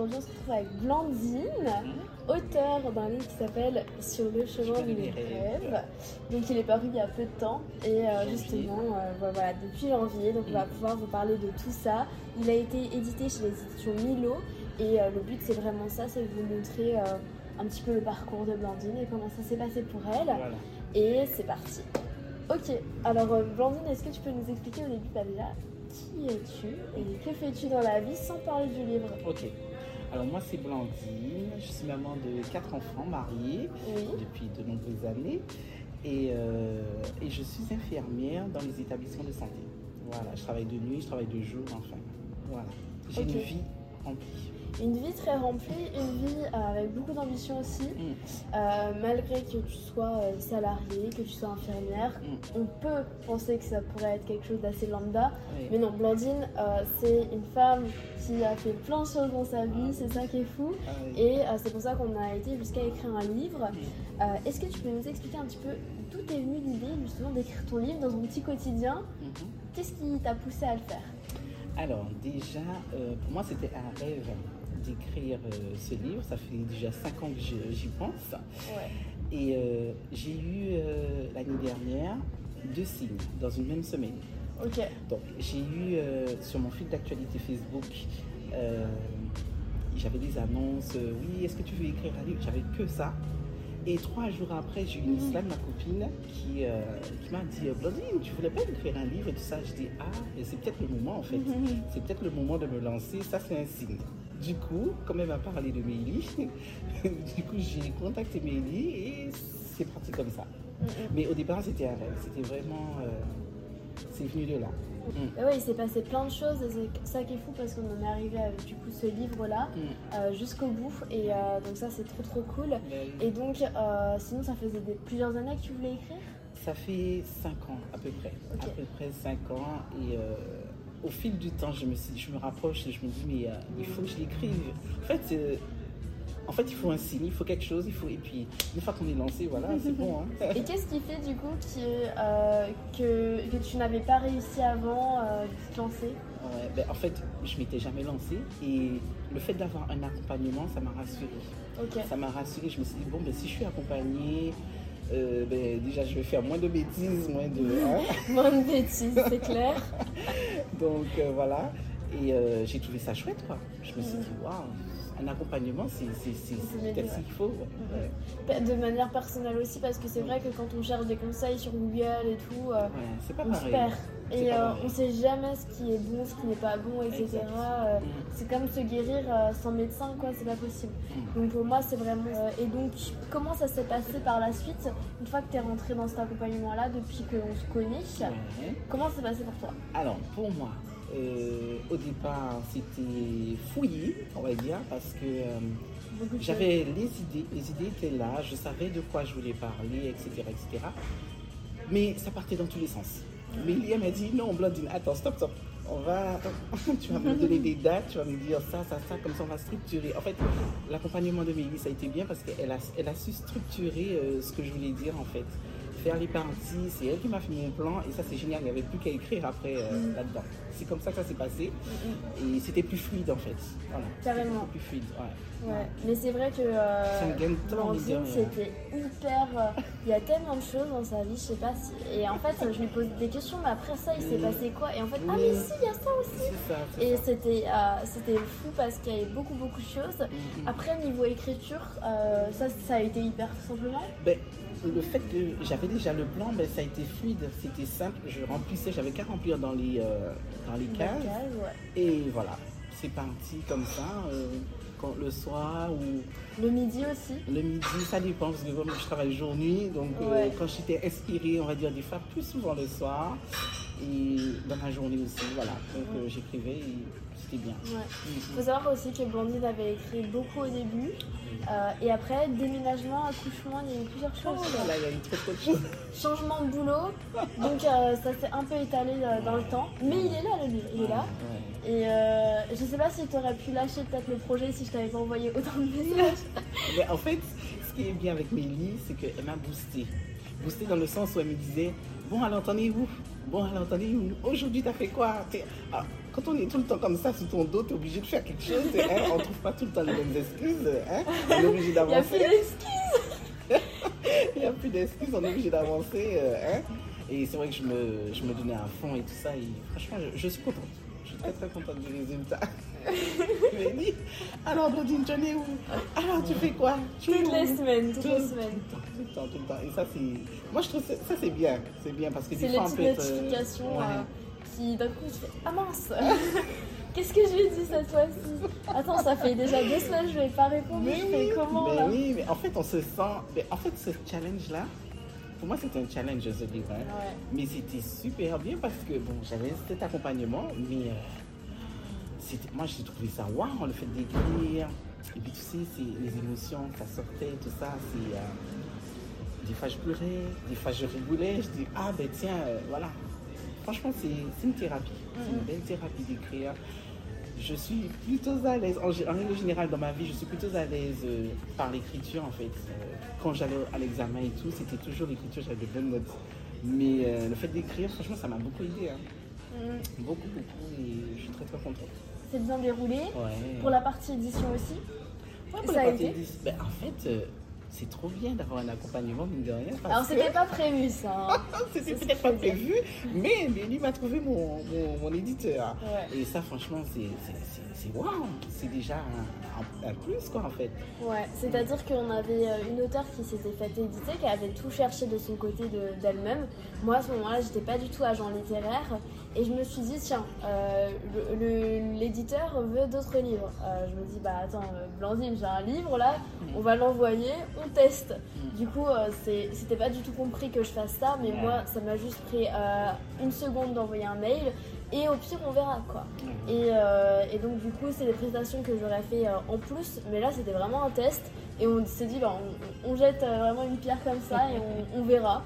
Aujourd'hui, on se retrouve avec Blandine, auteur d'un livre qui s'appelle Sur le chemin de mes rêves. Donc, il est paru il y a peu de temps et euh, justement, euh, voilà, depuis janvier. Donc, on va pouvoir vous parler de tout ça. Il a été édité chez les éditions Milo et euh, le but, c'est vraiment ça c'est de vous montrer un petit peu le parcours de Blandine et comment ça s'est passé pour elle. Et c'est parti. Ok, alors Blandine, est-ce que tu peux nous expliquer au début, pas déjà, qui es-tu et que fais-tu dans la vie sans parler du livre? Ok. Alors moi c'est Blandine, je suis maman de quatre enfants mariés depuis de nombreuses années. Et, euh, et, je suis infirmière dans les établissements de santé. Voilà, je travaille de nuit, je travaille de jour, enfin. Voilà. J'ai une vie remplie une vie très remplie, une vie euh, avec beaucoup d'ambition aussi. Mm. Euh, malgré que tu sois euh, salarié, que tu sois infirmière, mm. on peut penser que ça pourrait être quelque chose d'assez lambda. Mais non, Blandine, c'est une femme qui a fait plein de choses dans sa vie, c'est ça qui est fou. Ah Et c'est pour ça qu'on a été jusqu'à écrire un livre. Mm. Est-ce que tu peux nous expliquer un petit peu d'où est venue l'idée justement d'écrire ton livre dans ton petit quotidien? Mm-hmm. Qu'est-ce qui t'a poussé à le faire? Alors déjà, pour moi c'était un rêve d'écrire euh, ce livre. Ça fait déjà cinq ans que j'y pense. Et euh, j'ai eu euh, l'année dernière deux signes dans une même semaine. Ok. Donc j'ai eu sur mon fil d'actualité Facebook, j'avais des annonces. oui, est-ce que tu veux écrire un livre? J'avais que ça. Et trois jours après, j'ai eu une Islam, ma copine, qui, qui m'a dit Blondine, tu voulais pas écrire un livre et tout ça Je dis Ah, c'est peut-être le moment en fait. C'est peut-être le moment de me lancer. Ça, c'est un signe. Du coup, comme elle m'a parlé de Mélie, du coup j'ai contacté Mélie et c'est parti comme ça. Mais au départ c'était un rêve, c'était vraiment... Euh, c'est venu de là. Mm. oui, il s'est passé plein de choses et c'est ça qui est fou parce qu'on en est arrivé avec du coup ce livre-là mm. euh, jusqu'au bout et euh, donc ça c'est trop trop cool. Et donc sinon ça faisait plusieurs années que tu voulais écrire? Ça fait 5 ans à peu près. À peu près 5 ans et au fil du temps, je me, je me rapproche et je me dis, mais euh, il faut que je l'écrive. En fait, euh, en fait, il faut un signe, il faut quelque chose, il faut... et puis une fois qu'on est lancé, voilà, c'est bon. Hein. et qu'est-ce qui fait du coup euh, que, que, tu n'avais pas réussi avant de te lancer? Ben, En fait, je m'étais jamais lancée et le fait d'avoir un accompagnement, ça m'a rassurée. Ça m'a rassurée, je me suis dit, bon, ben, si je suis accompagnée, euh, ben, déjà je vais faire moins de bêtises, moins de... Hein. moins de bêtises, c'est clair. Donc euh, voilà, et euh, j'ai trouvé ça chouette quoi. Je me suis dit, waouh, un accompagnement, c'est peut-être ce qu'il faut. De manière personnelle aussi, parce que c'est vrai que quand on cherche des conseils sur Google et tout, c'est pas on se perd. Et euh, on sait jamais ce qui est bon, ce qui n'est pas bon, etc. Euh, c'est comme se guérir euh, sans médecin, quoi, c'est pas possible. Mm. Donc pour moi, c'est vraiment. et donc, comment ça s'est passé par la suite, une fois que tu es rentré dans cet accompagnement-là, depuis que l'on se connaît Comment ça s'est passé pour toi? Alors, pour moi, au départ, c'était fouillé, on va dire, parce que j'avais les idées, les idées étaient là, je savais de quoi je voulais parler, etc. etc. Mais ça partait dans tous les sens. Mélie m'a dit non, Blondine, attends, stop, stop. On va, tu vas me donner des dates, tu vas me dire ça, ça, ça, comme ça on va structurer. En fait, l'accompagnement de Mélie, ça a été bien parce qu'elle a, elle a su structurer euh, ce que je voulais dire en fait. Faire les parties, c'est elle qui m'a fait mon plan et ça c'est génial, il n'y avait plus qu'à écrire après euh, mm. là-dedans. C'est comme ça que ça s'est passé mm, mm. et c'était plus fluide en fait. Voilà. Carrément. Plus fluide, ouais. ouais. Mais c'est vrai que euh, c'était hyper. Euh, il y a tellement de choses dans sa vie, je sais pas si. Et en fait, je lui pose des questions, mais après ça, il s'est passé quoi? Et en fait, ah, mais si, il y a ça aussi. Ça, et c'était euh, c'était fou parce qu'il y avait beaucoup, beaucoup de choses. Après, niveau écriture, ça, ça a été hyper simplement? Ben, le fait que j'avais déjà le plan, ben, ça a été fluide, c'était simple. Je remplissais, j'avais qu'à remplir dans les, euh, dans les cases. Et voilà, c'est parti comme ça. Euh, quand, le soir ou. Le midi aussi Le midi, ça dépend parce que je travaille jour-nuit. Donc euh, quand j'étais inspirée, on va dire des fois plus souvent le soir. Et dans ma journée aussi, voilà. Donc euh, j'écrivais et c'était bien. Ouais. Il faut savoir aussi que Blandine avait écrit beaucoup au début. euh, et après, déménagement, accouchement, il y a eu plusieurs Oh choses. là là, il y a eu trop trop de choses. Changement de boulot. Donc euh, ça s'est un peu étalé dans le temps. Mais il est là, le livre. Il est là. Et euh, je sais pas si tu aurais pu lâcher peut-être le projet si je t'avais pas envoyé autant de messages. Mais en fait, ce qui est bien avec Mélie, c'est qu'elle m'a boosté. Boosté dans le sens où elle me disait Bon, alors où? Bon, alors où Aujourd'hui, t'as fait quoi? Ah, Quand on est tout le temps comme ça sous ton dos, t'es obligé de faire quelque chose. hein, on trouve pas tout le temps les mêmes excuses. Hein, on est obligé Il y a plus d'avancer. d'excuses. Il n'y a plus d'excuses, on est obligé d'avancer. euh, hein? Et c'est vrai que je me, je me donnais à fond et tout ça. Et franchement, je, je suis contente. Je suis très très contente du résultat. Mélie, alors Claudine, tu en es où Alors tu fais quoi Tu Toutes les semaines, toutes tout, les semaines. le temps, tout le temps, tout le temps. Et ça, c'est. Moi, je trouve que ça, c'est bien. C'est bien parce que C'est des fois, on peut être. euh, notifications ouais. euh, qui d'un coup tu fais Ah mince Qu'est-ce que je lui ai dit cette fois-ci? Attends, ça fait déjà deux semaines je lui ai pas répondu. Mais je oui, fais comment mais là oui, mais en fait, on se sent. mais en fait, ce challenge-là, pour moi, c'était un challenge, ce livre. hein. Ouais. Mais c'était super bien parce que, bon, j'avais cet accompagnement, mais euh, moi, j'ai trouvé ça waouh, le fait d'écrire. Et puis, tu sais, c'est les émotions, ça sortait, tout ça. C'est. euh, des fois, je pleurais, des fois, je rigolais. Je dis, ah, ben tiens, euh, voilà. Franchement, c'est une thérapie. C'est une Mhm. belle thérapie d'écrire. Je suis plutôt à l'aise. En, règle générale, dans ma vie, je suis plutôt à l'aise euh, par l'écriture, en fait. Euh, quand j'allais à l'examen et tout, c'était toujours l'écriture, j'avais de bonnes notes. Mais euh, le fait d'écrire, franchement, ça m'a beaucoup aidé. hein. Mm. Beaucoup, beaucoup. Et je suis très, très contente. C'est bien déroulé. Ouais. Pour la partie édition aussi. Ouais, pour ça la a partie été dix- ben, en fait, c'est trop bien d'avoir un accompagnement, mine de rien. Alors que- c'était pas prévu ça. hein. C'était peut-être pas prévu, mais, mais lui m'a trouvé mon, mon, mon éditeur. Ouais. Et ça, franchement, c'est waouh! C'est déjà un, un- plus, quoi, en fait. Ouais, c'est-à-dire qu'on avait euh, une auteure qui s'était faite éditer, qui avait tout cherché de son côté de- d'elle-même. Moi, à ce moment-là, j'étais pas du tout agent littéraire. Et je me suis dit, tiens, euh, l'éditeur veut d'autres livres. Euh, je me dis, bah attends, euh, Blandine, j'ai un livre là, on va l'envoyer, on teste. Du coup, euh, c'était pas du tout compris que je fasse ça, mais Ouais. moi, ça m'a juste pris une seconde d'envoyer un mail. Et au pire, on verra quoi. Et, euh, et donc du coup, c'est des prestations que j'aurais fait en plus, mais là c'était vraiment un test. Et on s'est dit, bah, on, on jette vraiment une pierre comme ça et on, on verra.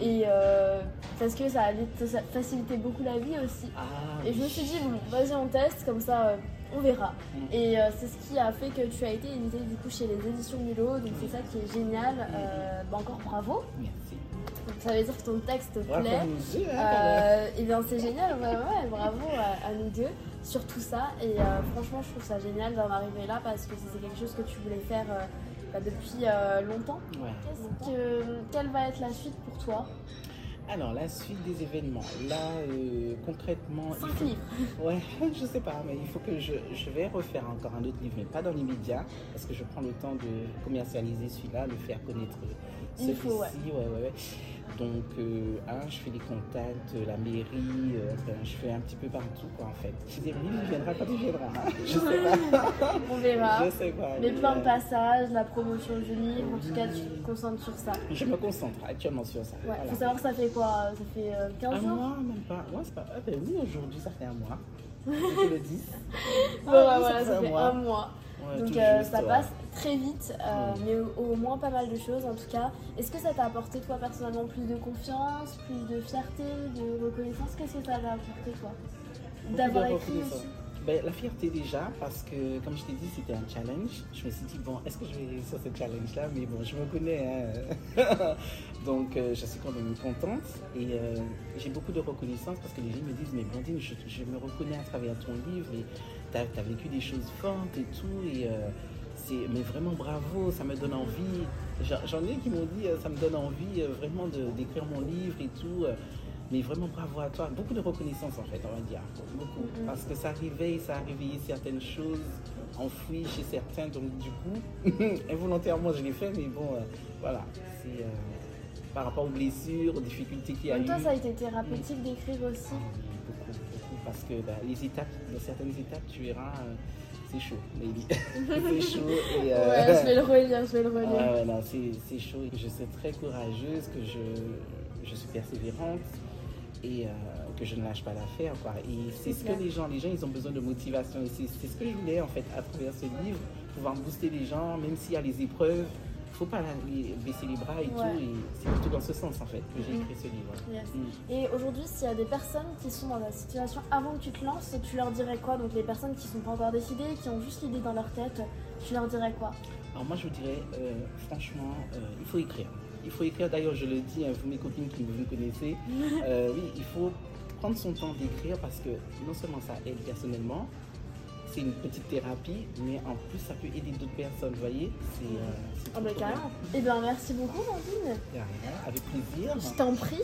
Et euh, parce que ça allait ça faciliter beaucoup la vie aussi. Ah, Et je me suis dit, bon, vas-y, on teste, comme ça euh, on verra. Mm. Et euh, c'est ce qui a fait que tu as été édité du coup chez les éditions Milo, donc c'est ça qui est génial. Euh, bah, encore bravo. Merci. Donc, ça veut dire que ton texte Bravo plaît. hein. Euh, et bien c'est génial, ouais, ouais, bravo à, à nous deux sur tout ça. Et euh, franchement, je trouve ça génial d'en arriver là parce que c'est quelque chose que tu voulais faire euh, bah, depuis euh, longtemps. Que, quelle va être la suite pour toi? Alors, la suite des événements. Là, euh, concrètement. Cinq faut- livres. Ouais, je sais pas, mais il faut que je, je vais refaire encore un autre livre, mais pas dans l'immédiat, parce que je prends le temps de commercialiser celui-là, le faire connaître Il celui-ci. ouais, ouais, ouais. Donc, euh, un, je fais des contacts, euh, la mairie, euh, je fais un petit peu partout, quoi, en fait. Je dis, oui, il viendra quand il viendra. Je sais pas. On verra. Je sais pas. Les mais, plans de passage, la promotion du livre, en tout cas tu te concentres sur ça. Je me concentre actuellement sur ça. Ouais, Voilà. faut savoir ça fait quoi Ça fait euh, 15 Un jours? mois, même pas. Ouais, c'est pas. Ah, ben oui, aujourd'hui, ça fait un mois. Je le dis. Bon, Ah, bah, voilà, ça fait un mois. mois. Ouais, Donc euh, juste, ça ouais. passe très vite, euh, mais au, au moins pas mal de choses en tout cas. Est-ce que ça t'a apporté toi personnellement plus de confiance, plus de fierté, de reconnaissance? Qu'est-ce que ça t'a apporté toi D'avoir écrit aussi Ben, la fierté déjà, parce que comme je t'ai dit, c'était un challenge. Je me suis dit, bon, est-ce que je vais réussir ce challenge-là? Mais bon, je me connais. hein. Donc, euh, je suis quand même contente. Et euh, j'ai beaucoup de reconnaissance parce que les gens me disent, mais Blandine, je, je me reconnais à travers ton livre et tu as, vécu des choses fortes et tout. Et euh, c'est, mais vraiment bravo, ça me donne envie. J'en ai qui m'ont dit, euh, ça me donne envie euh, vraiment de- d'écrire mon livre et tout. mais vraiment bravo à toi. Beaucoup de reconnaissance en fait, on va dire. Beaucoup. Mhm. Parce que ça réveille, ça a réveillé certaines choses enfouies chez certains. Donc du coup, involontairement je l'ai fait, mais bon, euh, voilà. C'est euh, par rapport aux blessures, aux difficultés qu'il y En a même eu. temps, ça a été thérapeutique d'écrire aussi. Ah beaucoup. Parce que bah, les étapes, dans certaines étapes, tu verras, euh, c'est chaud, Lady. c'est chaud. Et, euh, Ouais, je vais le relire, je vais le relire. Non, c'est chaud. Je suis très courageuse, que je, je suis persévérante. Et euh, que je ne lâche pas l'affaire. Quoi. Et c'est ce que les gens, les gens, ils ont besoin de motivation. Et c'est ce que je voulais, en fait, à travers ce livre, pouvoir booster les gens, même s'il y a les épreuves. Il ne faut pas baisser les bras et tout. Et c'est plutôt dans ce sens, en fait, que j'ai mm. écrit ce livre. Mm. Et aujourd'hui, s'il y a des personnes qui sont dans la situation avant que tu te lances, tu leur dirais quoi? Donc les personnes qui ne sont pas encore décidées, qui ont juste l'idée dans leur tête, tu leur dirais quoi? Alors moi, je vous dirais, euh, franchement, euh, il faut écrire il faut écrire, d'ailleurs je le dis à mes copines qui vous connaissez, euh, oui, il faut prendre son temps d'écrire parce que non seulement ça aide personnellement, c'est une petite thérapie, mais en plus ça peut aider d'autres personnes, vous voyez C'est euh, oh bah carrément. Eh bien merci beaucoup Mandine. Avec plaisir. Je t'en prie.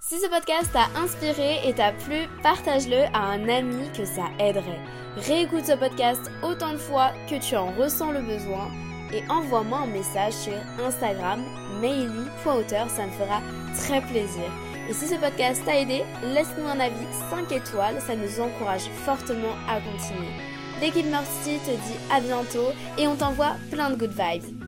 Si ce podcast t'a inspiré et t'a plu, partage-le à un ami que ça aiderait. Réécoute ce podcast autant de fois que tu en ressens le besoin et envoie-moi un message sur Instagram maily.auteur, ça me fera très plaisir. Et si ce podcast t'a aidé, laisse-nous un avis 5 étoiles, ça nous encourage fortement à continuer. L'équipe Mercy te dit à bientôt et on t'envoie plein de good vibes.